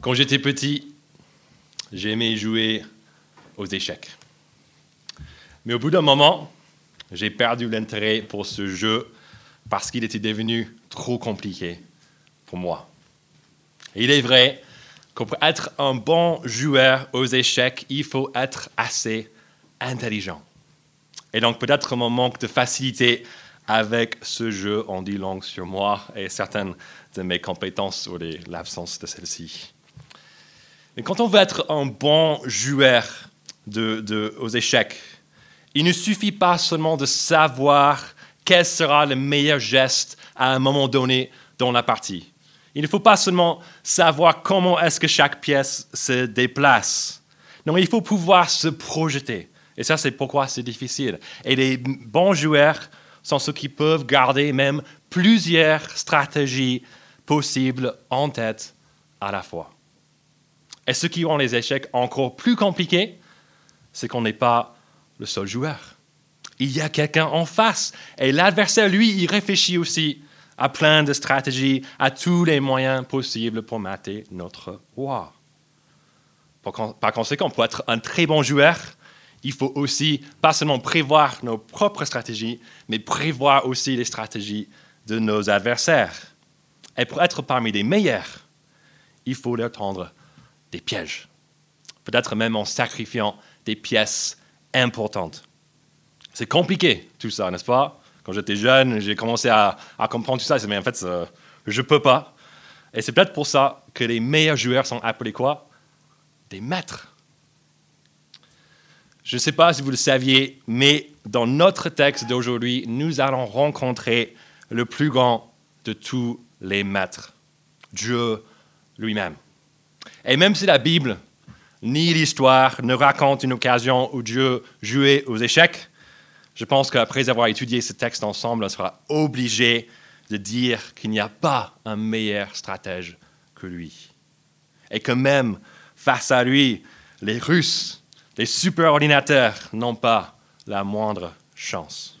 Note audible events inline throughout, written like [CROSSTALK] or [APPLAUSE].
Quand j'étais petit, j'aimais jouer aux échecs. Mais au bout d'un moment, j'ai perdu l'intérêt pour ce jeu parce qu'il était devenu trop compliqué pour moi. Il est vrai que pour être un bon joueur aux échecs, il faut être assez intelligent. Et donc peut-être mon manque de facilité avec ce jeu en dit long sur moi et certaines de mes compétences ou l'absence de celles-ci. Mais quand on veut être un bon joueur de, aux échecs, il ne suffit pas seulement de savoir quel sera le meilleur geste à un moment donné dans la partie. Il ne faut pas seulement savoir comment est-ce que chaque pièce se déplace. Non, il faut pouvoir se projeter. Et ça, c'est pourquoi c'est difficile. Et les bons joueurs sont ceux qui peuvent garder même plusieurs stratégies possibles en tête à la fois. Et ce qui rend les échecs encore plus compliqués, c'est qu'on n'est pas le seul joueur. Il y a quelqu'un en face. Et l'adversaire, lui, il réfléchit aussi à plein de stratégies, à tous les moyens possibles pour mater notre roi. Par conséquent, pour être un très bon joueur, il faut aussi pas seulement prévoir nos propres stratégies, mais prévoir aussi les stratégies de nos adversaires. Et pour être parmi les meilleurs, il faut leur tendre des pièges. Peut-être même en sacrifiant des pièces importantes. C'est compliqué tout ça, n'est-ce pas? Quand j'étais jeune, j'ai commencé à, comprendre tout ça. Mais en fait, je ne peux pas. Et c'est peut-être pour ça que les meilleurs joueurs sont appelés quoi? Des maîtres. Je ne sais pas si vous le saviez, mais dans notre texte d'aujourd'hui, nous allons rencontrer le plus grand de tous les maîtres, Dieu lui-même. Et même si la Bible ni l'histoire ne racontent une occasion où Dieu jouait aux échecs, je pense qu'après avoir étudié ce texte ensemble, on sera obligé de dire qu'il n'y a pas un meilleur stratège que lui. Et que même face à lui, les Russes, les superordinateurs n'ont pas la moindre chance.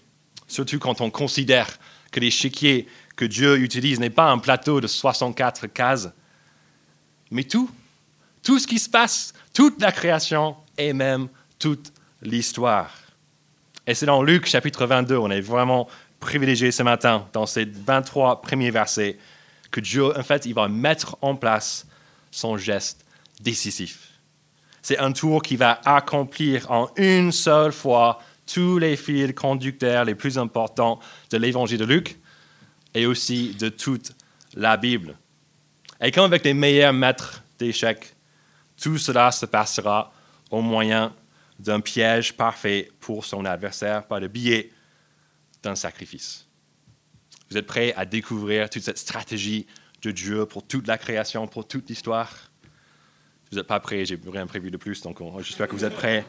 Surtout quand on considère que l'échiquier que Dieu utilise n'est pas un plateau de 64 cases, mais tout tout ce qui se passe, toute la création et même toute l'histoire. Et c'est dans Luc chapitre 22, on est vraiment privilégié ce matin, dans ces 23 premiers versets, que Dieu, en fait, il va mettre en place son geste décisif. C'est un tour qui va accomplir en une seule fois tous les fils conducteurs les plus importants de l'évangile de Luc et aussi de toute la Bible. Et comme avec les meilleurs maîtres d'échecs, tout cela se passera au moyen d'un piège parfait pour son adversaire par le biais d'un sacrifice. Vous êtes prêts à découvrir toute cette stratégie de Dieu pour toute la création, pour toute l'histoire? Vous n'êtes pas prêts, j'ai rien prévu de plus, donc j'espère que vous êtes prêts.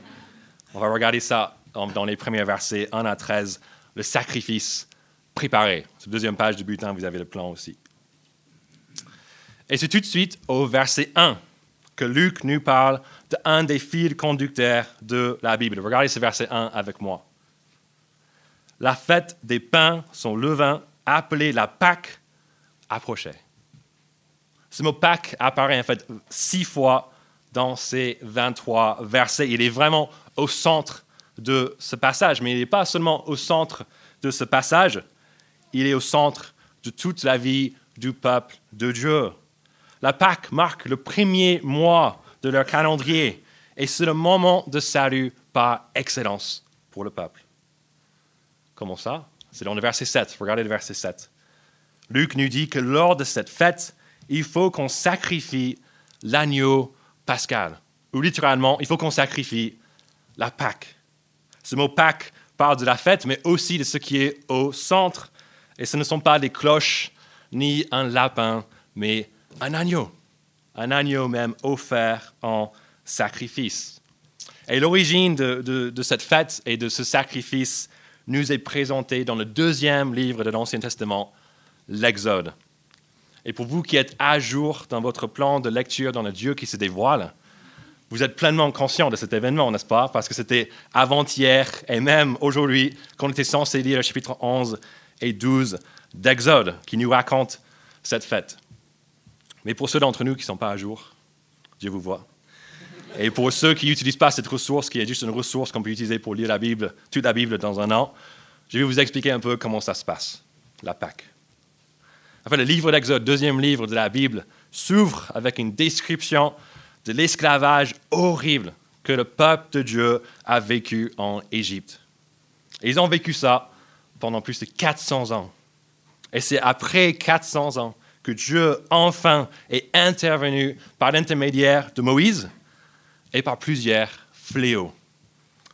On va regarder ça dans les premiers versets 1 à 13, le sacrifice préparé. Sur la deuxième page du bulletin, vous avez le plan aussi. Et c'est tout de suite au verset 1 Luc nous parle d'un des fils conducteurs de la Bible. Regardez ce verset 1 avec moi. La fête des pains, son levain, appelé la Pâque, approchait. Ce mot Pâque apparaît en fait six fois dans ces 23 versets. Il est vraiment au centre de ce passage, mais il n'est pas seulement au centre de ce passage, il est au centre de toute la vie du peuple de Dieu. La Pâque marque le premier mois de leur calendrier et c'est le moment de salut par excellence pour le peuple. Comment ça? C'est dans le verset 7. Regardez le verset 7. Luc nous dit que lors de cette fête, il faut qu'on sacrifie l'agneau pascal. Ou littéralement, il faut qu'on sacrifie la Pâque. Ce mot Pâque parle de la fête, mais aussi de ce qui est au centre. Et ce ne sont pas des cloches ni un lapin, mais un agneau, un agneau même offert en sacrifice. Et l'origine de, cette fête et de ce sacrifice nous est présentée dans le deuxième livre de l'Ancien Testament, l'Exode. Et pour vous qui êtes à jour dans votre plan de lecture dans le Dieu qui se dévoile, vous êtes pleinement conscient de cet événement, n'est-ce pas? Parce que c'était avant-hier et même aujourd'hui qu'on était censé lire le chapitre 11 et 12 d'Exode qui nous raconte cette fête. Mais pour ceux d'entre nous qui ne sont pas à jour, Dieu vous voit. Et pour ceux qui n'utilisent pas cette ressource, qui est juste une ressource qu'on peut utiliser pour lire la Bible, toute la Bible dans un an, je vais vous expliquer un peu comment ça se passe, la Pâque. En fait, le livre d'Exode, deuxième livre de la Bible, s'ouvre avec une description de l'esclavage horrible que le peuple de Dieu a vécu en Égypte. Et ils ont vécu ça pendant plus de 400 ans. Et c'est après 400 ans que Dieu enfin est intervenu par l'intermédiaire de Moïse et par plusieurs fléaux.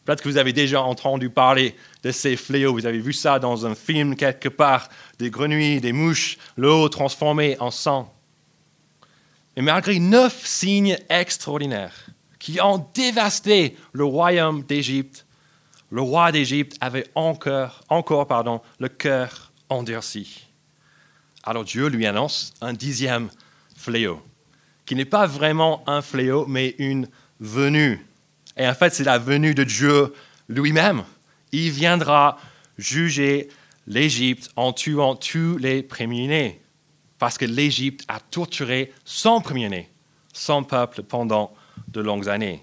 Peut-être que vous avez déjà entendu parler de ces fléaux. Vous avez vu ça dans un film quelque part, des grenouilles, des mouches, l'eau transformée en sang. Et malgré neuf signes extraordinaires qui ont dévasté le royaume d'Égypte, le roi d'Égypte avait encore, encore pardon, le cœur endurci. Alors Dieu lui annonce un dixième fléau, qui n'est pas vraiment un fléau, mais une venue. Et en fait, c'est la venue de Dieu lui-même. Il viendra juger l'Égypte en tuant tous les premiers-nés, parce que l'Égypte a torturé son premier-né, son peuple, pendant de longues années.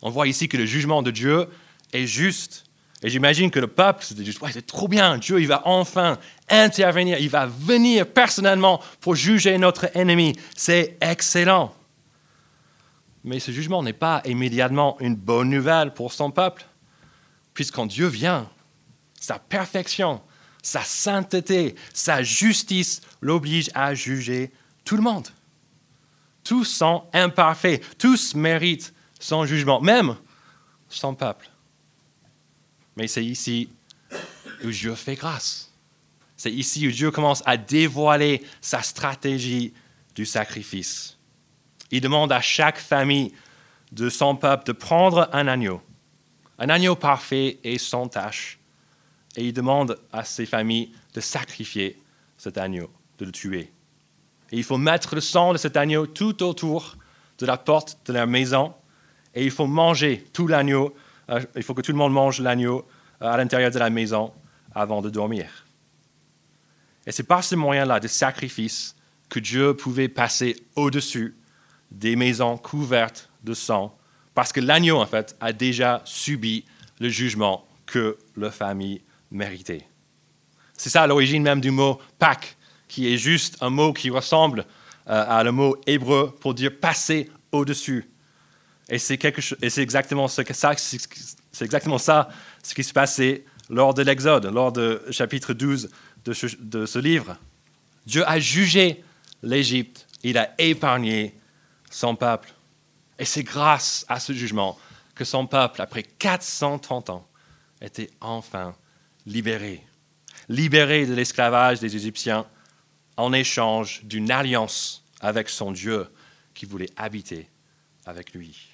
On voit ici que le jugement de Dieu est juste. Et j'imagine que le peuple, c'était juste, ouais, c'est trop bien, Dieu, il va enfin intervenir, il va venir personnellement pour juger notre ennemi. C'est excellent. Mais ce jugement n'est pas immédiatement une bonne nouvelle pour son peuple, puisqu'en Dieu vient, sa perfection, sa sainteté, sa justice l'oblige à juger tout le monde. Tous sont imparfaits, tous méritent son jugement, même son peuple. Mais c'est ici où Dieu fait grâce. C'est ici où Dieu commence à dévoiler sa stratégie du sacrifice. Il demande à chaque famille de son peuple de prendre un agneau, un agneau parfait et sans tache, et il demande à ses familles de sacrifier cet agneau, de le tuer. Et il faut mettre le sang de cet agneau tout autour de la porte de leur maison, et il faut manger tout l'agneau, il faut que tout le monde mange l'agneau euh, à l'intérieur de la maison avant de dormir. Et c'est par ce moyen-là de sacrifice que Dieu pouvait passer au-dessus des maisons couvertes de sang, parce que l'agneau, en fait, a déjà subi le jugement que la famille méritait. C'est ça l'origine même du mot Pâques, qui est juste un mot qui ressemble euh, à le mot hébreu pour dire passer au-dessus. Et c'est, exactement, ça, ce qui se passait lors de l'Exode, lors du chapitre 12 de de ce livre. Dieu a jugé l'Égypte, il a épargné son peuple. Et c'est grâce à ce jugement que son peuple, après 430 ans, était enfin libéré. Libéré de l'esclavage des Égyptiens en échange d'une alliance avec son Dieu qui voulait habiter avec lui.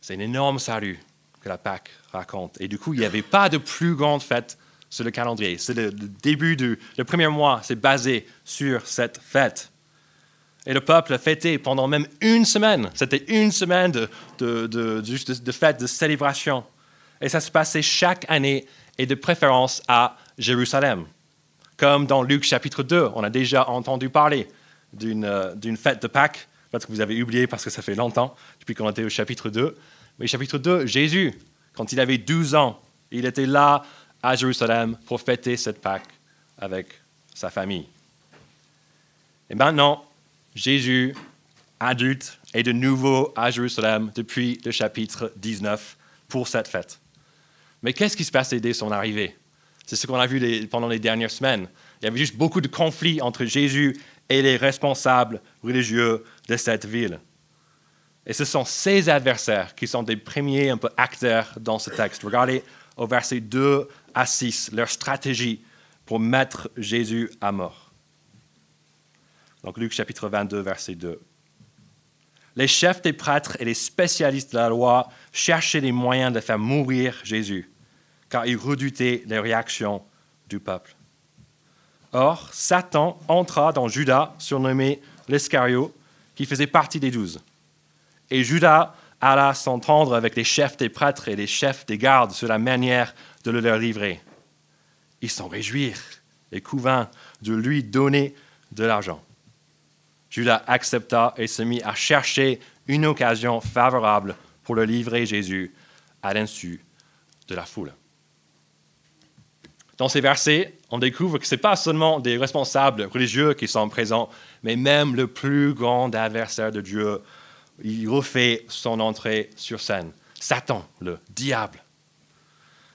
C'est un énorme salut que la Pâque raconte. Et du coup, il n'y avait pas de plus grande fête sur le calendrier. C'est le, début du le premier mois, c'est basé sur cette fête. Et le peuple a fêté pendant même une semaine. C'était une semaine de, de, de, de, fête, de célébration. Et ça se passait chaque année et de préférence à Jérusalem. Comme dans Luc chapitre 2, on a déjà entendu parler d'une d'une fête de Pâques. Peut-être que vous avez oublié parce que ça fait longtemps, depuis qu'on était au chapitre 2. Mais chapitre 2, Jésus, quand il avait 12 ans, il était là à Jérusalem pour fêter cette Pâque avec sa famille. Et maintenant, Jésus, adulte, est de nouveau à Jérusalem depuis le chapitre 19 pour cette fête. Mais qu'est-ce qui se passait dès son arrivée? C'est ce qu'on a vu pendant les dernières semaines. Il y avait juste beaucoup de conflits entre Jésus et les responsables religieux de cette ville. Et ce sont ces adversaires qui sont des premiers acteurs dans ce texte. Regardez au verset 2 à 6 leur stratégie pour mettre Jésus à mort. Donc Luc chapitre 22, verset 2. Les chefs des prêtres et les spécialistes de la loi cherchaient les moyens de faire mourir Jésus, car ils redoutaient les réactions du peuple. Or, Satan entra dans Judas, surnommé l'Escario, qui faisait partie des douze. Et Judas alla s'entendre avec les chefs des prêtres et les chefs des gardes sur la manière de le leur livrer. Ils s'en réjouirent et couvint de lui donner de l'argent. Judas accepta et se mit à chercher une occasion favorable pour le livrer Jésus à l'insu de la foule. Dans ces versets, on découvre que ce n'est pas seulement des responsables religieux qui sont présents, mais même le plus grand adversaire de Dieu, il refait son entrée sur scène. Satan, le diable.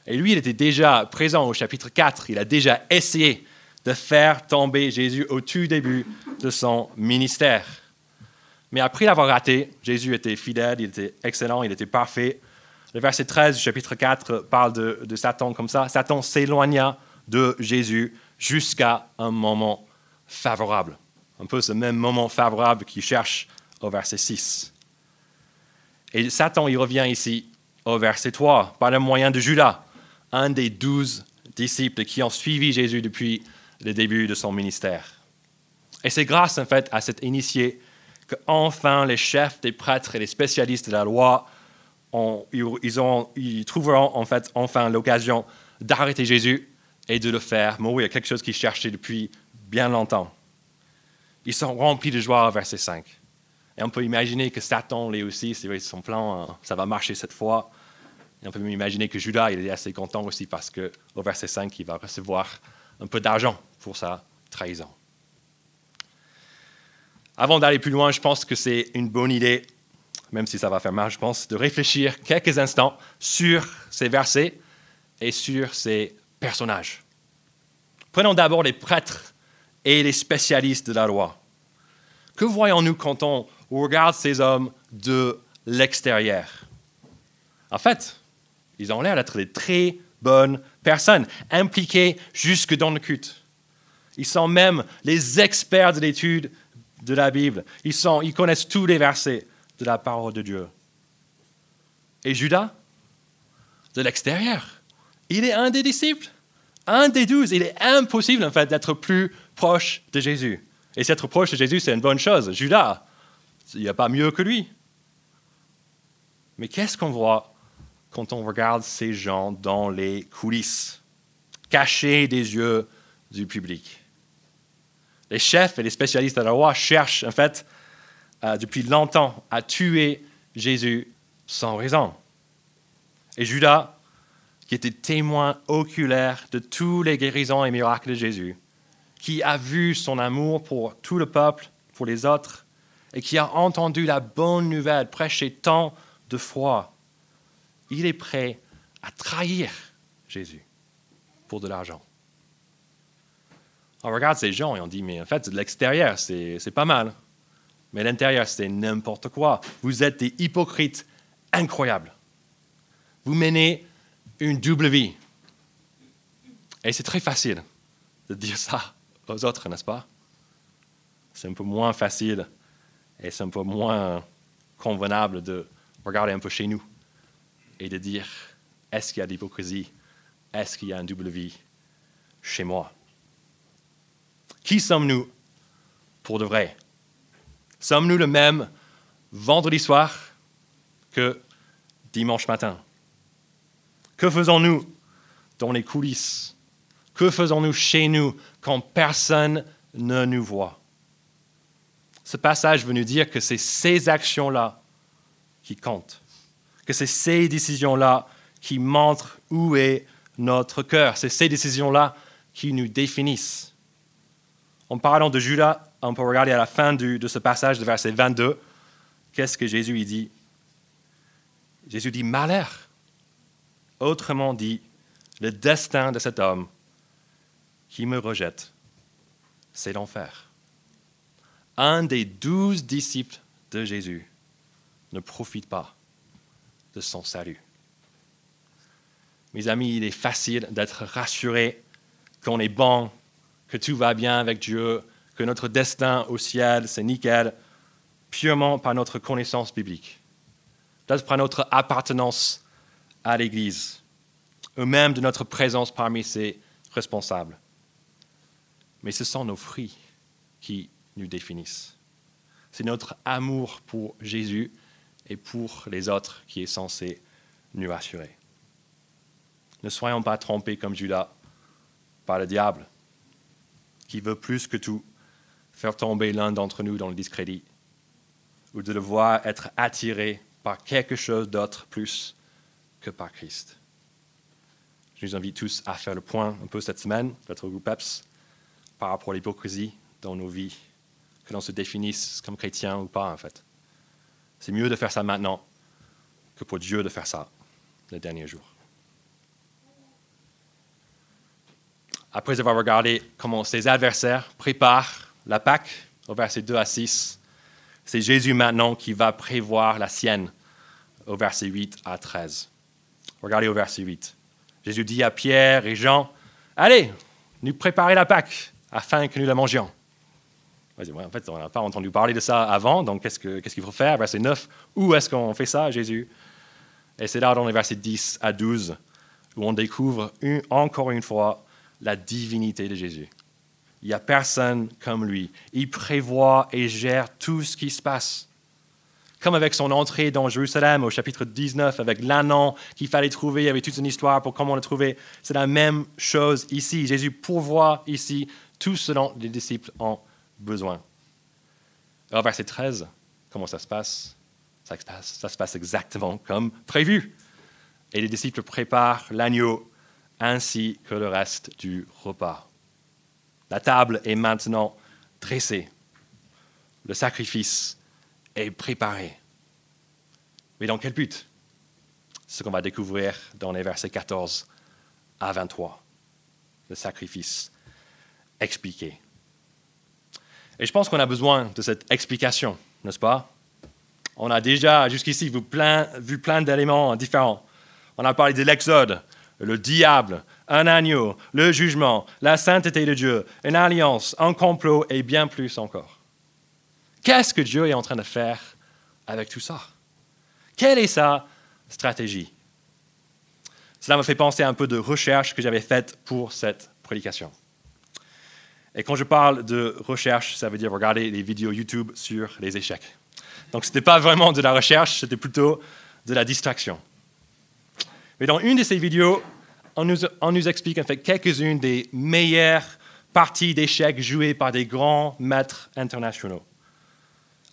Et lui, il était déjà présent au chapitre 4, il a déjà essayé de faire tomber Jésus au tout début de son ministère. Mais après l'avoir raté, Jésus était fidèle, il était excellent, il était parfait. Le verset 13 du chapitre 4 parle de, Satan comme ça. Satan s'éloigna de Jésus jusqu'à un moment favorable. Un peu ce même moment favorable qu'il cherche au verset 6. Et Satan, il revient ici au verset 3, par le moyen de Judas, un des douze disciples qui ont suivi Jésus depuis le début de son ministère. Et c'est grâce, en fait, à cet initié que enfin les chefs des prêtres et les spécialistes de la loi ils, trouveront enfin l'occasion d'arrêter Jésus et de le faire mourir, quelque chose qu'ils cherchaient depuis bien longtemps. Ils sont remplis de joie, verset 5. Et on peut imaginer que Satan, lui aussi, c'est son plan, hein, ça va marcher cette fois. Et on peut imaginer que Judas, il est assez content aussi parce qu'au verset 5, il va recevoir un peu d'argent pour sa trahison. Avant d'aller plus loin, je pense que c'est une bonne idée même si ça va faire mal, je pense, de réfléchir quelques instants sur ces versets et sur ces personnages. Prenons d'abord les prêtres et les spécialistes de la loi. Que voyons-nous quand on regarde ces hommes de l'extérieur? En fait, ils ont l'air d'être des très bonnes personnes, impliquées jusque dans le culte. Ils sont même les experts de l'étude de la Bible. Ils, sont, ils connaissent tous les versets de la parole de Dieu. Et Judas, de l'extérieur, il est un des disciples, un des douze. Il est impossible, en fait, d'être plus proche de Jésus. Et s'être proche de Jésus, c'est une bonne chose. Judas, il n'y a pas mieux que lui. Mais qu'est-ce qu'on voit quand on regarde ces gens dans les coulisses, cachés des yeux du public? Les chefs et les spécialistes de la loi cherchent, en fait, depuis longtemps à tuer Jésus sans raison. Et Judas, qui était témoin oculaire de tous les guérisons et miracles de Jésus, qui a vu son amour pour tout le peuple, pour les autres, et qui a entendu la bonne nouvelle prêchée tant de fois, il est prêt à trahir Jésus pour de l'argent. On regarde ces gens et on dit, mais en fait, de l'extérieur, c'est pas mal mais l'intérieur, c'est n'importe quoi. Vous êtes des hypocrites incroyables. Vous menez une double vie. Et c'est très facile de dire ça aux autres, n'est-ce pas? C'est un peu moins facile et c'est un peu moins convenable de regarder un peu chez nous et de dire, est-ce qu'il y a de l'hypocrisie? Est-ce qu'il y a une double vie chez moi? Qui sommes-nous pour de vrai? Sommes-nous le même vendredi soir que dimanche matin? Que faisons-nous dans les coulisses? Que faisons-nous chez nous quand personne ne nous voit? Ce passage veut nous dire que c'est ces actions-là qui comptent, que c'est ces décisions-là qui montrent où est notre cœur, c'est ces décisions-là qui nous définissent. En parlant de Judas, on peut regarder à la fin de ce passage de verset 22, qu'est-ce que Jésus dit? Jésus dit malheur. Autrement dit, le destin de cet homme qui me rejette, c'est l'enfer. Un des douze disciples de Jésus ne profite pas de son salut. Mes amis, il est facile d'être rassuré qu'on est bon, que tout va bien avec Dieu, que notre destin au ciel, c'est nickel, purement par notre connaissance biblique, par notre appartenance à l'Église, ou même de notre présence parmi ses responsables. Mais ce sont nos fruits qui nous définissent. C'est notre amour pour Jésus et pour les autres qui est censé nous rassurer. Ne soyons pas trompés comme Judas par le diable, qui veut plus que tout faire tomber l'un d'entre nous dans le discrédit, ou de devoir être attiré par quelque chose d'autre plus que par Christ. Je nous invite tous à faire le point un peu cette semaine, notre groupe PEPS, par rapport à l'hypocrisie dans nos vies, que l'on se définisse comme chrétien ou pas en fait. C'est mieux de faire ça maintenant que pour Dieu de faire ça le dernier jour. Après avoir regardé comment ses adversaires préparent la Pâque, au verset 2 à 6, c'est Jésus maintenant qui va prévoir la sienne, au verset 8 à 13. Regardez au verset 8. Jésus dit à Pierre et Jean, Allez, nous préparez la Pâque afin que nous la mangions. En fait, on n'a pas entendu parler de ça avant, donc qu'est-ce qu'il faut faire? Verset 9, où est-ce qu'on fait ça, Jésus? Et c'est là dans les versets 10 à 12 où on découvre encore une fois la divinité de Jésus. Il n'y a personne comme lui. Il prévoit et gère tout ce qui se passe. Comme avec son entrée dans Jérusalem au chapitre 19, avec l'anneau qu'il fallait trouver, il y avait toute une histoire pour comment le trouver. C'est la même chose ici. Jésus pourvoit ici tout ce dont les disciples ont besoin. Alors, verset 13, comment ça se passe, ça se passe exactement comme prévu. Et les disciples préparent l'agneau ainsi que le reste du repas. La table est maintenant dressée. Le sacrifice est préparé. Mais dans quel but? Ce qu'on va découvrir dans les versets 14 à 23. Le sacrifice expliqué. Et je pense qu'on a besoin de cette explication, n'est-ce pas? On a déjà jusqu'ici vu plein, vu plein d'éléments différents. On a parlé de l'Exode, le diable, un agneau, le jugement, la sainteté de Dieu, une alliance, un complot et bien plus encore. Qu'est-ce que Dieu est en train de faire avec tout ça? Quelle est sa stratégie? Cela me fait penser un peu de recherche que j'avais faite pour cette prédication. Et quand je parle de recherche, ça veut dire regarder les vidéos YouTube sur les échecs. Donc ce n'était pas vraiment de la recherche, c'était plutôt de la distraction. Mais dans une de ces vidéos, on nous, explique en fait quelques-unes des meilleures parties d'échecs jouées par des grands maîtres internationaux.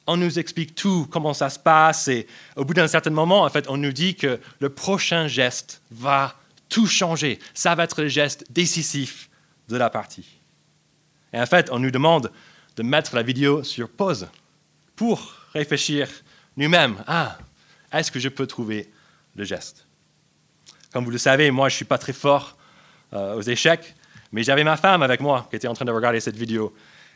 On nous explique tout, comment ça se passe, et au bout d'un certain moment, en fait, on nous dit que le prochain geste va tout changer. Ça va être le geste décisif de la partie. Et en fait, on nous demande de mettre la vidéo sur pause pour réfléchir nous-mêmes. Ah, est-ce que je peux trouver le geste? Comme vous le savez, moi, je ne suis pas très fort euh, aux échecs, mais j'avais ma femme avec moi qui était en train de regarder cette vidéo.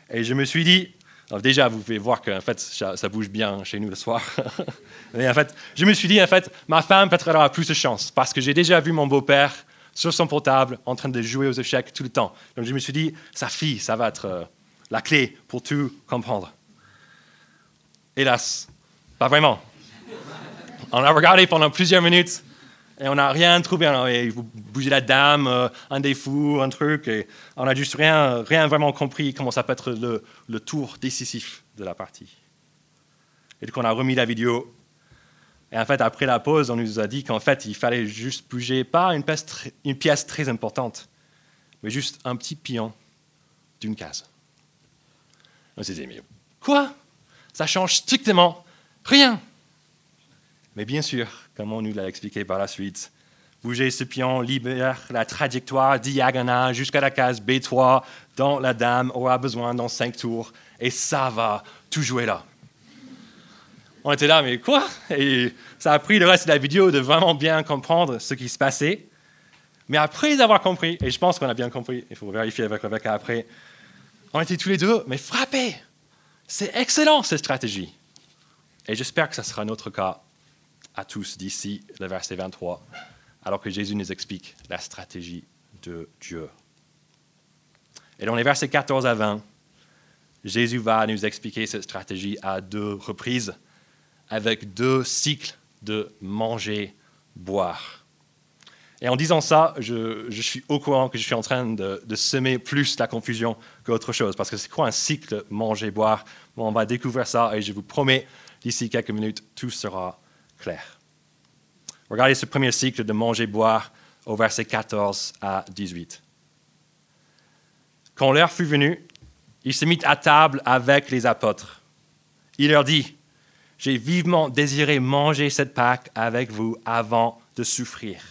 Et je me suis dit, déjà, vous pouvez voir que fait, ça, bouge bien chez nous le soir. [LAUGHS] mais en fait, je me suis dit, en fait, ma femme peut-être aura plus de chance parce que j'ai déjà vu mon beau-père sur son portable en train de jouer aux échecs tout le temps. Donc je me suis dit, sa fille, ça va être euh, la clé pour tout comprendre. Hélas, pas vraiment. On a regardé pendant plusieurs minutes et on n'a rien trouvé. Vous bougez la dame, euh, un des fous, un truc, et on n'a juste rien, rien vraiment compris comment ça peut être le, le tour décisif de la partie. Et donc on a remis la vidéo et en fait, après la pause, on nous a dit qu'en fait, il fallait juste bouger pas une pièce, très, une pièce très importante, mais juste un petit pion d'une case. On s'est dit, mais quoi? Ça change strictement rien. Mais bien sûr, comme on nous l'a expliqué par la suite, bouger ce pion libère la trajectoire diagonale jusqu'à la case B3 dont la dame aura besoin dans cinq tours, et ça va tout jouer là on était là, mais quoi? Et ça a pris le reste de la vidéo de vraiment bien comprendre ce qui se passait. Mais après avoir compris, et je pense qu'on a bien compris, il faut vérifier avec Rebecca après, on était tous les deux, mais frappés. C'est excellent cette stratégie. Et j'espère que ce sera notre cas à tous d'ici le verset 23, alors que Jésus nous explique la stratégie de Dieu. Et dans les versets 14 à 20, Jésus va nous expliquer cette stratégie à deux reprises avec deux cycles de manger, boire. Et en disant ça, je, suis au courant que je suis en train de, semer plus la confusion qu'autre chose. Parce que c'est quoi un cycle manger, boire? On va découvrir ça et je vous promets, d'ici quelques minutes, tout sera Regardez ce premier cycle de manger, boire au verset 14 à 18. Quand l'heure fut venue, il se mit à table avec les apôtres. Il leur dit, j'ai vivement désiré manger cette Pâque avec vous avant de souffrir.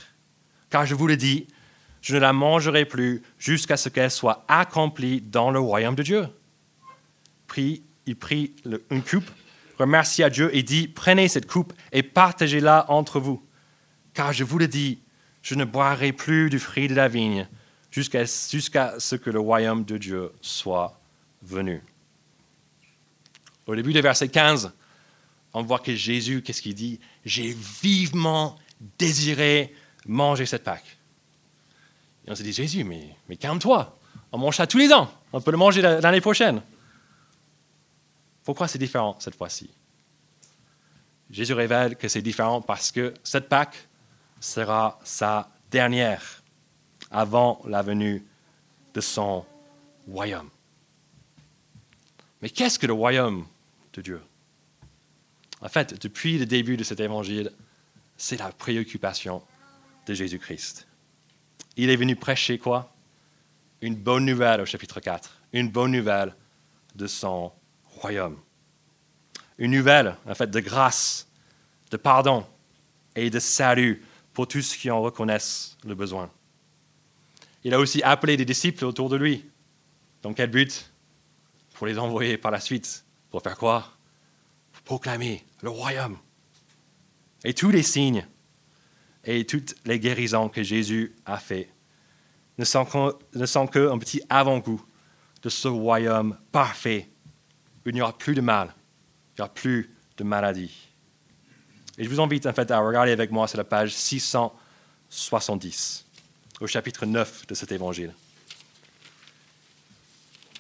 Car je vous le dis, je ne la mangerai plus jusqu'à ce qu'elle soit accomplie dans le royaume de Dieu. Il prit une coupe, remercia Dieu et dit, prenez cette coupe et partagez-la entre vous. Car je vous le dis, je ne boirai plus du fruit de la vigne jusqu'à ce que le royaume de Dieu soit venu. Au début du verset 15, on voit que Jésus, qu'est-ce qu'il dit? J'ai vivement désiré manger cette Pâque. Et on se dit Jésus, mais, mais calme-toi, on mange ça tous les ans, on peut le manger l'année prochaine. Pourquoi c'est différent cette fois-ci Jésus révèle que c'est différent parce que cette Pâque sera sa dernière avant la venue de son royaume. Mais qu'est-ce que le royaume de Dieu? En fait, depuis le début de cet évangile, c'est la préoccupation de Jésus-Christ. Il est venu prêcher quoi? Une bonne nouvelle au chapitre 4, une bonne nouvelle de son royaume. Une nouvelle, en fait, de grâce, de pardon et de salut pour tous ceux qui en reconnaissent le besoin. Il a aussi appelé des disciples autour de lui. Dans quel but? Pour les envoyer par la suite. Pour faire quoi? Pour proclamer le royaume. Et tous les signes et toutes les guérisons que Jésus a fait ne sont qu'un petit avant-goût de ce royaume parfait il n'y aura plus de mal, il n'y aura plus de maladie. Et je vous invite en fait à regarder avec moi sur la page 670 au chapitre 9 de cet évangile.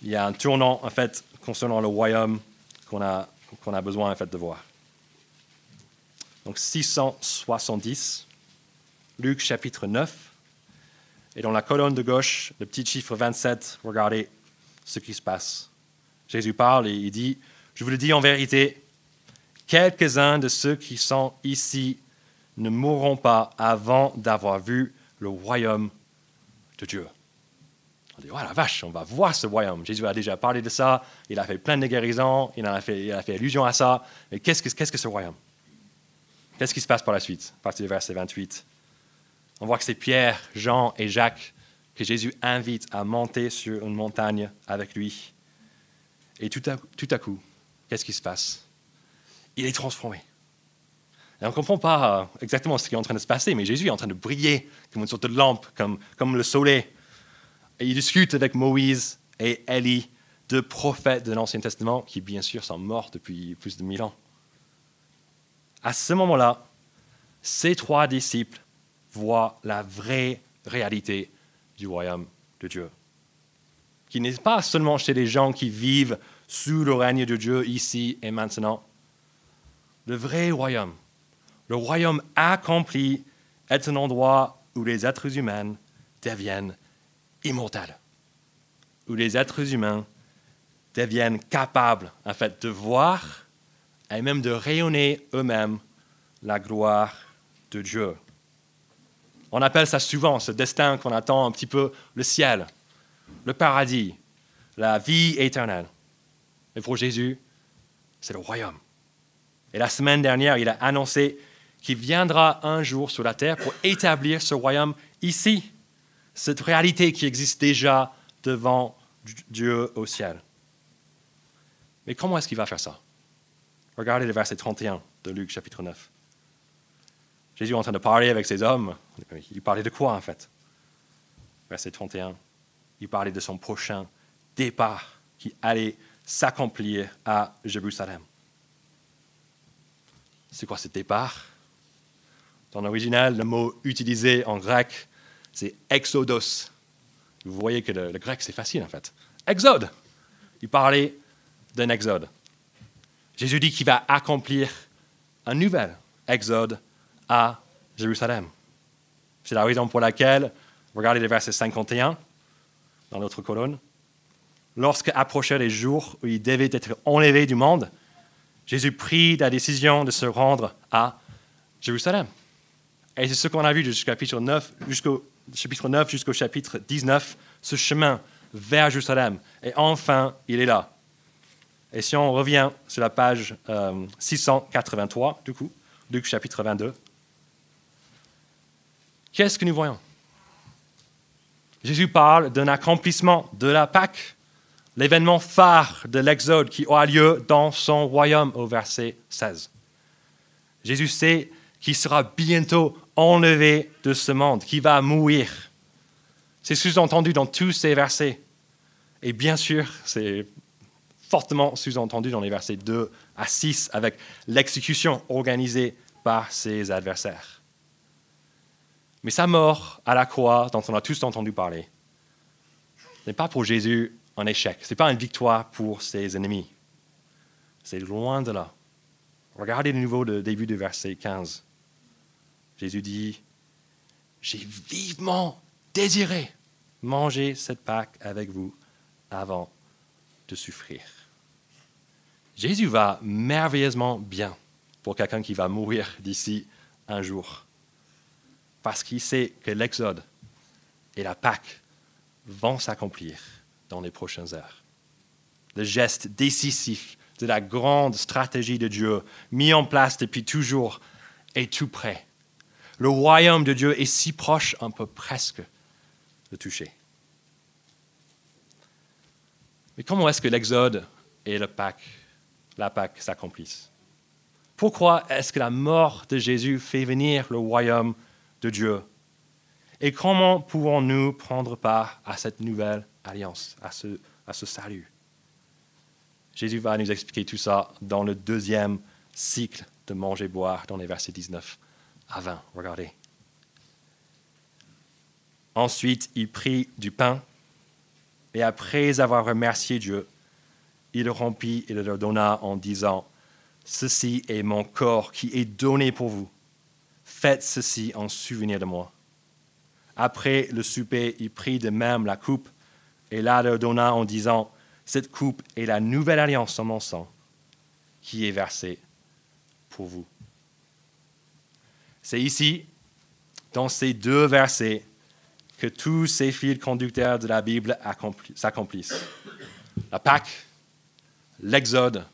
Il y a un tournant, en fait, concernant le royaume qu'on a, qu'on a besoin, en fait, de voir. Donc, 670, Luc chapitre 9. Et dans la colonne de gauche, le petit chiffre 27, regardez ce qui se passe. Jésus parle et il dit, je vous le dis en vérité, quelques-uns de ceux qui sont ici ne mourront pas avant d'avoir vu le royaume de Dieu. On dit, oh la vache, on va voir ce royaume. Jésus a déjà parlé de ça, il a fait plein de guérisons, il a fait, il a fait allusion à ça. Mais qu'est-ce que, qu'est-ce que ce royaume? Qu'est-ce qui se passe par la suite, à partir du verset 28 On voit que c'est Pierre, Jean et Jacques que Jésus invite à monter sur une montagne avec lui. Et tout à, tout à coup, qu'est-ce qui se passe? Il est transformé. Et on ne comprend pas euh, exactement ce qui est en train de se passer, mais Jésus est en train de briller comme une sorte de lampe, comme, comme le soleil. Et il discute avec Moïse et Élie, deux prophètes de l'Ancien Testament qui, bien sûr, sont morts depuis plus de mille ans. À ce moment-là, ces trois disciples voient la vraie réalité du royaume de Dieu, qui n'est pas seulement chez les gens qui vivent sous le règne de Dieu ici et maintenant. Le vrai royaume, le royaume accompli est un endroit où les êtres humains deviennent immortels, où les êtres humains deviennent capables, en fait, de voir et même de rayonner eux-mêmes la gloire de Dieu. On appelle ça souvent, ce destin qu'on attend un petit peu, le ciel, le paradis, la vie éternelle. Mais pour Jésus, c'est le royaume. Et la semaine dernière, il a annoncé qui viendra un jour sur la terre pour établir ce royaume ici, cette réalité qui existe déjà devant Dieu au ciel. Mais comment est-ce qu'il va faire ça? Regardez le verset 31 de Luc chapitre 9. Jésus est en train de parler avec ces hommes. Il parlait de quoi en fait? Verset 31. Il parlait de son prochain départ qui allait s'accomplir à Jérusalem. C'est quoi ce départ? Dans l'original, le mot utilisé en grec, c'est exodos. Vous voyez que le, grec, c'est facile en fait. Exode. Il parlait d'un exode. Jésus dit qu'il va accomplir un nouvel exode à Jérusalem. C'est la raison pour laquelle, regardez le verset 51 dans notre colonne, lorsque approchaient les jours où il devait être enlevé du monde, Jésus prit la décision de se rendre à Jérusalem. Et c'est ce qu'on a vu du chapitre 9 jusqu'au chapitre 9 jusqu'au chapitre 19, ce chemin vers Jérusalem. Et enfin, il est là. Et si on revient sur la page 683, euh, du coup, Luc chapitre 22, qu'est-ce que nous voyons? Jésus parle d'un accomplissement de la Pâque, l'événement phare de l'Exode qui aura lieu dans son royaume au verset 16. Jésus sait qu'il sera bientôt enlevé de ce monde, qu'il va mourir. C'est sous-entendu dans tous ces versets. Et bien sûr, c'est fortement sous-entendu dans les versets 2 à 6 avec l'exécution organisée par ses adversaires. Mais sa mort à la croix, dont on a tous entendu parler, n'est pas pour Jésus un échec, ce n'est pas une victoire pour ses ennemis. C'est loin de là. Regardez de nouveau le début du verset 15. Jésus dit, j'ai vivement désiré manger cette Pâque avec vous avant de souffrir. Jésus va merveilleusement bien pour quelqu'un qui va mourir d'ici un jour, parce qu'il sait que l'Exode et la Pâque vont s'accomplir dans les prochaines heures. Le geste décisif de la grande stratégie de Dieu, mis en place depuis toujours, est tout près. Le royaume de Dieu est si proche, on peut presque le toucher. Mais comment est-ce que l'Exode et le Pâque, la Pâque s'accomplissent? Pourquoi est-ce que la mort de Jésus fait venir le royaume de Dieu Et comment pouvons-nous prendre part à cette nouvelle alliance, à ce, à ce salut? Jésus va nous expliquer tout ça dans le deuxième cycle de manger-boire dans les versets 19 à 20. Regardez. Ensuite, il prit du pain et après avoir remercié Dieu, il le rompit et le donna en disant, Ceci est mon corps qui est donné pour vous. Faites ceci en souvenir de moi. Après le souper, il prit de même la coupe et la leur donna en disant, Cette coupe est la nouvelle alliance en mon sang qui est versée pour vous. C'est ici, dans ces deux versets, que tous ces fils conducteurs de la Bible s'accomplissent. La Pâque, l'Exode,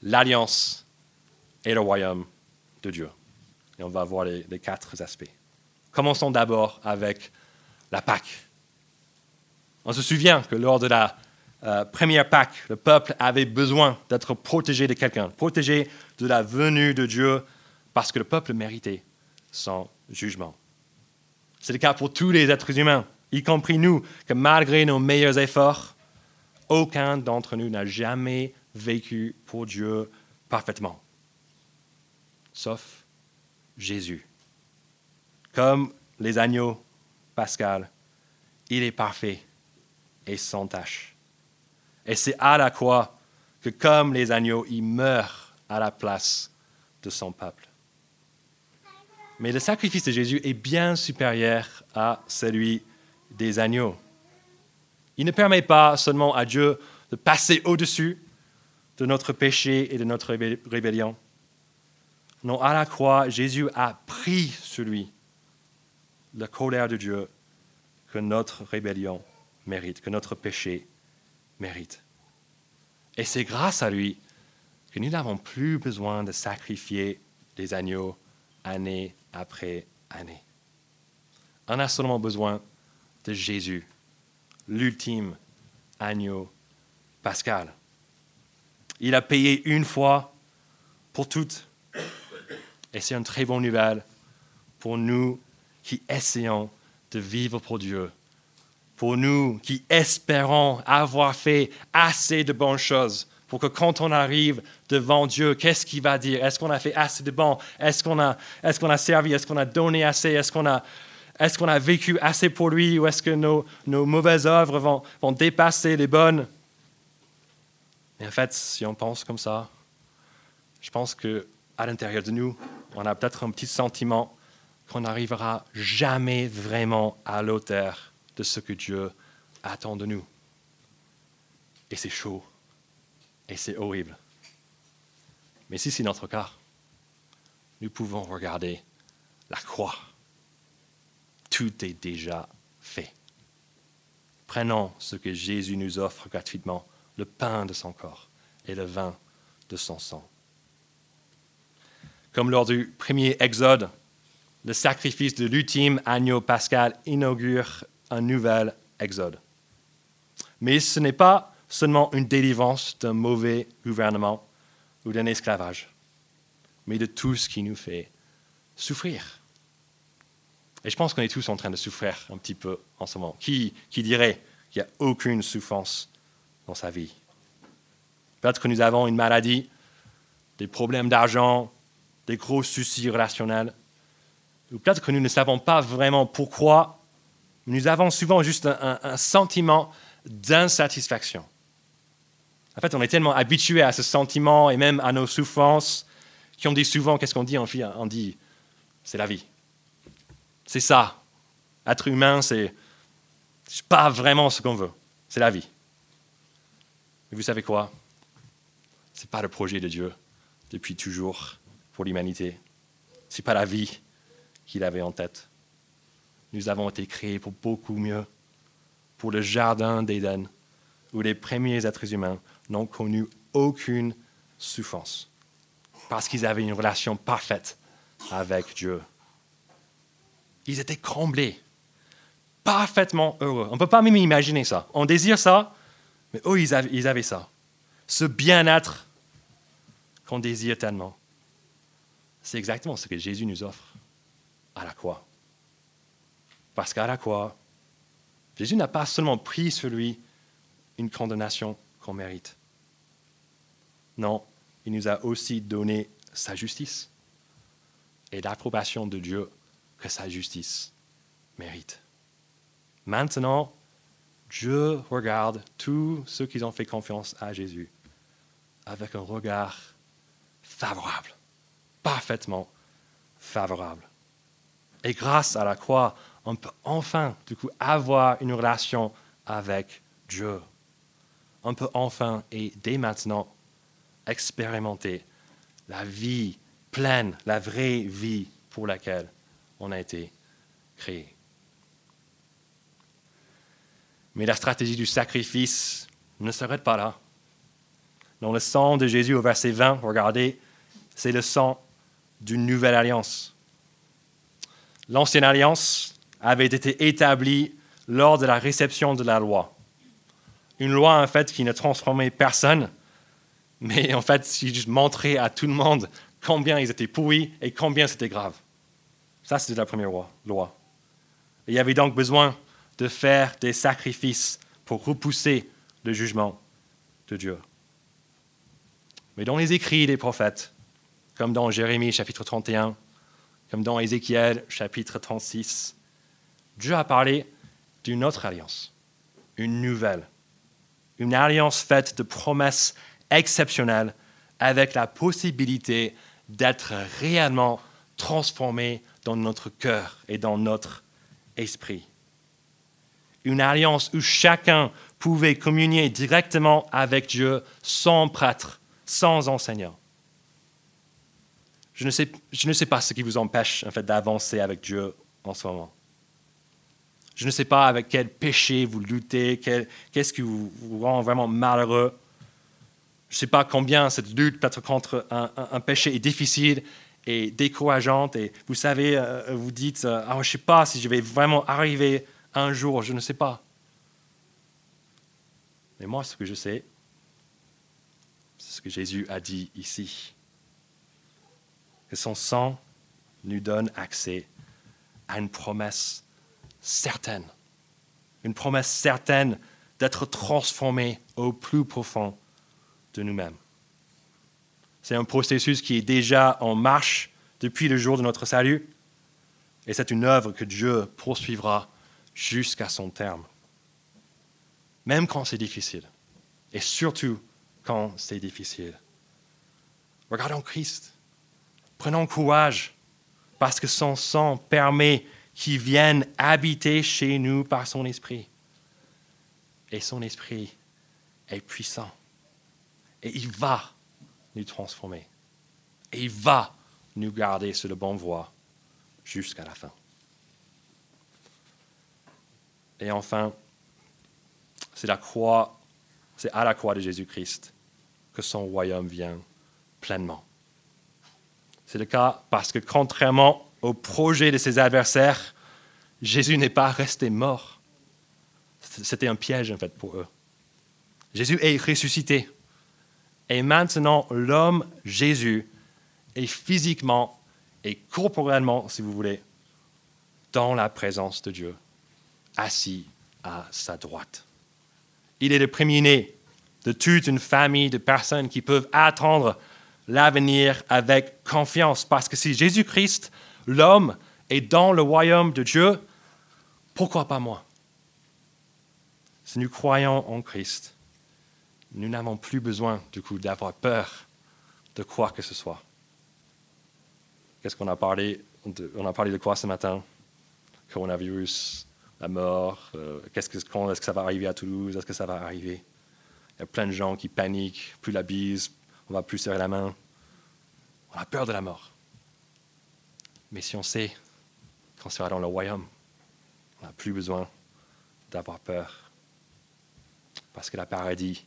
l'Alliance et le royaume de Dieu. Et on va voir les, quatre aspects. Commençons d'abord avec la Pâque. On se souvient que lors de la euh, première Pâque, le peuple avait besoin d'être protégé de quelqu'un, protégé de la venue de Dieu, parce que le peuple méritait son jugement. C'est le cas pour tous les êtres humains, y compris nous, que malgré nos meilleurs efforts, aucun d'entre nous n'a jamais vécu pour Dieu parfaitement, sauf Jésus. Comme les agneaux, Pascal, il est parfait et sans tache. Et c'est à la croix que, comme les agneaux, il meurt à la place de son peuple. Mais le sacrifice de Jésus est bien supérieur à celui des agneaux. Il ne permet pas seulement à Dieu de passer au-dessus de notre péché et de notre rébellion. Non, à la croix, Jésus a pris sur lui la colère de Dieu que notre rébellion mérite, que notre péché mérite. Et c'est grâce à lui que nous n'avons plus besoin de sacrifier des agneaux année après année. On a seulement besoin de Jésus, l'ultime agneau pascal. Il a payé une fois pour toutes. Et c'est une très bonne nouvelle pour nous qui essayons de vivre pour Dieu, pour nous qui espérons avoir fait assez de bonnes choses pour que quand on arrive devant Dieu, qu'est-ce qu'il va dire? Est-ce qu'on a fait assez de bon? Est-ce qu'on a, est qu'on a servi? Est-ce qu'on a donné assez? Est-ce qu'on a, est qu'on a vécu assez pour lui? Ou est-ce que nos, mauvaises œuvres vont, vont dépasser les bonnes? Et en fait, si on pense comme ça, je pense que à l'intérieur de nous, on a peut-être un petit sentiment qu'on n'arrivera jamais vraiment à l'auteur de ce que Dieu attend de nous. Et c'est chaud. Et c'est horrible. Mais si c'est notre cas, nous pouvons regarder la croix. Tout est déjà fait. prenons ce que Jésus nous offre gratuitement, le pain de son corps et le vin de son sang. Comme lors du premier exode, le sacrifice de l'ultime agneau pascal inaugure un nouvel exode. Mais ce n'est pas seulement une délivrance d'un mauvais gouvernement ou d'un esclavage, mais de tout ce qui nous fait souffrir. Et je pense qu'on est tous en train de souffrir un petit peu en ce moment. Qui, qui dirait qu'il n'y a aucune souffrance dans sa vie? Peut-être que nous avons une maladie, des problèmes d'argent, des gros soucis relationnels. Ou peut-être que nous ne savons pas vraiment pourquoi. Nous avons souvent juste un, sentiment d'insatisfaction. En fait, on est tellement habitué à ce sentiment et même à nos souffrances qu'on dit souvent, qu'est-ce qu'on dit? On dit, c'est la vie. C'est ça. Être humain, c'est pas vraiment ce qu'on veut. C'est la vie. Mais vous savez quoi? Ce n'est pas le projet de Dieu depuis toujours pour l'humanité. Ce n'est pas la vie qu'il avait en tête. Nous avons été créés pour beaucoup mieux, pour le jardin d'Éden, où les premiers êtres humains n'ont connu aucune souffrance, parce qu'ils avaient une relation parfaite avec Dieu. Ils étaient comblés, parfaitement heureux. On ne peut pas même imaginer ça. On désire ça, mais eux, ils avaient, ils avaient ça. Ce bien-être qu'on désire tellement. C'est exactement ce que Jésus nous offre à la croix. Parce qu'à la croix, Jésus n'a pas seulement pris sur lui une condamnation qu'on mérite. Non, il nous a aussi donné sa justice et l'approbation de Dieu que sa justice mérite. Maintenant, Dieu regarde tous ceux qui ont fait confiance à Jésus avec un regard favorable, parfaitement favorable. Et grâce à la croix, on peut enfin, du coup, avoir une relation avec Dieu. On peut enfin et dès maintenant expérimenter la vie pleine, la vraie vie pour laquelle on a été créé. Mais la stratégie du sacrifice ne s'arrête pas là. Dans le sang de Jésus au verset 20, regardez, c'est le sang d'une nouvelle alliance. L'ancienne alliance avait été établie lors de la réception de la loi. Une loi, en fait, qui ne transformait personne, mais en fait, qui montrait à tout le monde combien ils étaient pourris et combien c'était grave. Ça, c'était la première loi. il y avait donc besoin de faire des sacrifices pour repousser le jugement de Dieu. Mais dans les écrits des prophètes, comme dans Jérémie chapitre 31, comme dans Ézéchiel chapitre 36, Dieu a parlé d'une autre alliance, une nouvelle, une alliance faite de promesses exceptionnelles avec la possibilité d'être réellement transformé dans notre cœur et dans notre esprit. Une alliance où chacun pouvait communier directement avec Dieu sans prêtre, sans enseignant. Je ne sais, je ne sais pas ce qui vous empêche en fait, d'avancer avec Dieu en ce moment. Je ne sais pas avec quel péché vous luttez, qu'est-ce qui vous, rend vraiment malheureux. Je ne sais pas combien cette lutte peut-être contre un, péché est difficile et décourageante. Et vous savez, euh, vous dites, euh, ah, je ne sais pas si je vais vraiment arriver un jour, je ne sais pas. Mais moi, ce que je sais, c'est ce que Jésus a dit ici. Que son sang nous donne accès à une promesse certaine. Une promesse certaine d'être transformé au plus profond de nous-mêmes. C'est un processus qui est déjà en marche depuis le jour de notre salut. Et c'est une œuvre que Dieu poursuivra jusqu'à son terme. Même quand c'est difficile. Et surtout quand c'est difficile. Regardons Christ. Prenons courage parce que son sang permet qu'il vienne habiter chez nous par son esprit. Et son esprit est puissant. Et il va nous transformer. Et il va nous garder sur le bon voie jusqu'à la fin. Et enfin, c'est la croix, c'est à la croix de Jésus-Christ que son royaume vient pleinement. C'est le cas parce que contrairement au projet de ses adversaires, Jésus n'est pas resté mort. C'était un piège en fait pour eux. Jésus est ressuscité. Et maintenant, l'homme Jésus est physiquement et corporellement, si vous voulez, dans la présence de Dieu, assis à sa droite. Il est le premier-né de toute une famille de personnes qui peuvent attendre l'avenir avec confiance. Parce que si Jésus-Christ, l'homme, est dans le royaume de Dieu, pourquoi pas moi? Si nous croyons en Christ, nous n'avons plus besoin du coup d'avoir peur de quoi que ce soit. Qu'est-ce qu'on a parlé On a parlé de quoi ce matin? Coronavirus, la mort, euh, qu'est-ce que, est-ce que ça va arriver à Toulouse? Est-ce que ça va arriver? Il y a plein de gens qui paniquent, plus la bise, on va plus serrer la main. On a peur de la mort. Mais si on sait qu'on sera dans le royaume, on n'a plus besoin d'avoir peur. Parce que le paradis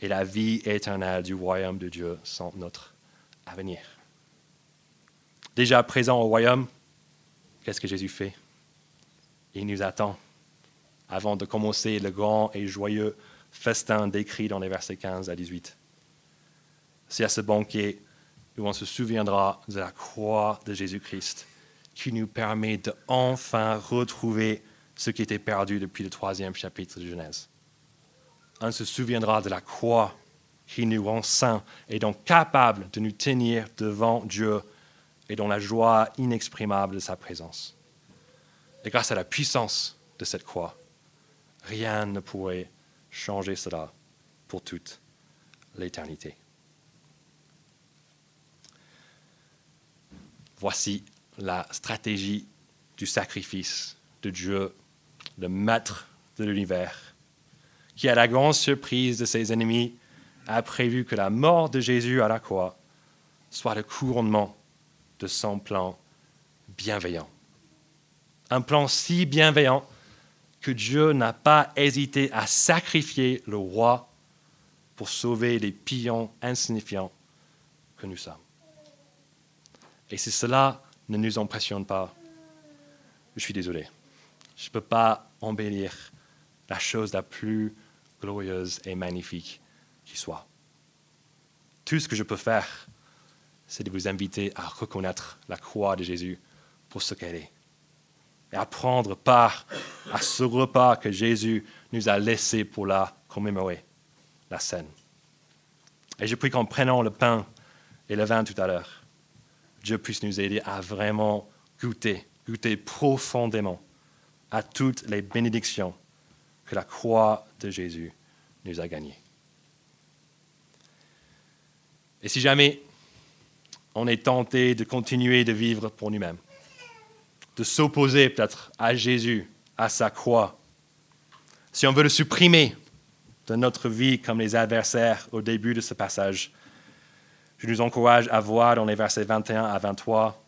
et la vie éternelle du royaume de Dieu sont notre avenir. Déjà présent au royaume, qu'est-ce que Jésus fait? Il nous attend avant de commencer le grand et joyeux festin décrit dans les versets 15 à 18. C'est à ce banquet où on se souviendra de la croix de Jésus-Christ qui nous permet de enfin retrouver ce qui était perdu depuis le troisième chapitre de Genèse. On se souviendra de la croix qui nous rend saints et donc capables de nous tenir devant Dieu et dans la joie inexprimable de sa présence. Et grâce à la puissance de cette croix, rien ne pourrait changer cela pour toute l'éternité. Voici la stratégie du sacrifice de Dieu, le maître de l'univers, qui, à la grande surprise de ses ennemis, a prévu que la mort de Jésus à la croix soit le couronnement de son plan bienveillant. Un plan si bienveillant que Dieu n'a pas hésité à sacrifier le roi pour sauver les pions insignifiants que nous sommes. Et si cela ne nous impressionne pas, je suis désolé. Je ne peux pas embellir la chose la plus glorieuse et magnifique qui soit. Tout ce que je peux faire, c'est de vous inviter à reconnaître la croix de Jésus pour ce qu'elle est. Et à prendre part à ce repas que Jésus nous a laissé pour la commémorer, la scène. Et je prie qu'en prenant le pain et le vin tout à l'heure, Dieu puisse nous aider à vraiment goûter, goûter profondément à toutes les bénédictions que la croix de Jésus nous a gagnées. Et si jamais on est tenté de continuer de vivre pour nous-mêmes, de s'opposer peut-être à Jésus, à sa croix, si on veut le supprimer de notre vie comme les adversaires au début de ce passage, je nous encourage à voir dans les versets 21 à 23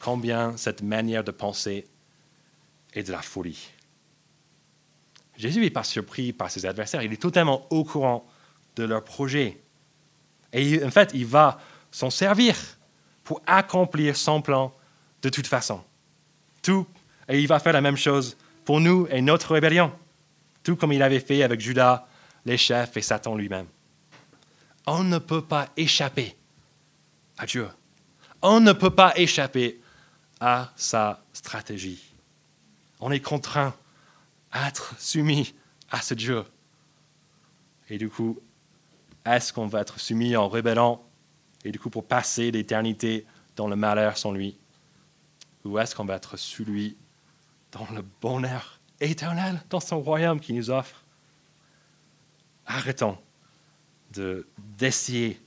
combien cette manière de penser est de la folie. Jésus n'est pas surpris par ses adversaires, il est totalement au courant de leur projet. Et en fait, il va s'en servir pour accomplir son plan de toute façon. Tout, et il va faire la même chose pour nous et notre rébellion, tout comme il avait fait avec Judas, les chefs et Satan lui-même. On ne peut pas échapper à Dieu. On ne peut pas échapper à sa stratégie. On est contraint à être soumis à ce Dieu. Et du coup, est-ce qu'on va être soumis en rébellant et du coup pour passer l'éternité dans le malheur sans lui? Ou est-ce qu'on va être sous dans le bonheur éternel, dans son royaume qu'il nous offre? Arrêtons d'essayer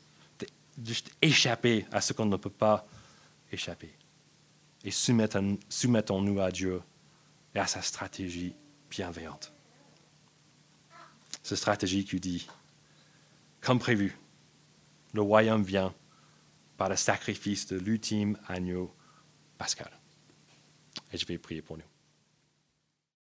d'échapper à ce qu'on ne peut pas échapper. Et soumettons-nous à Dieu et à sa stratégie bienveillante. Cette stratégie qui dit, comme prévu, le royaume vient par le sacrifice de l'ultime agneau pascal. Et je vais prier pour nous.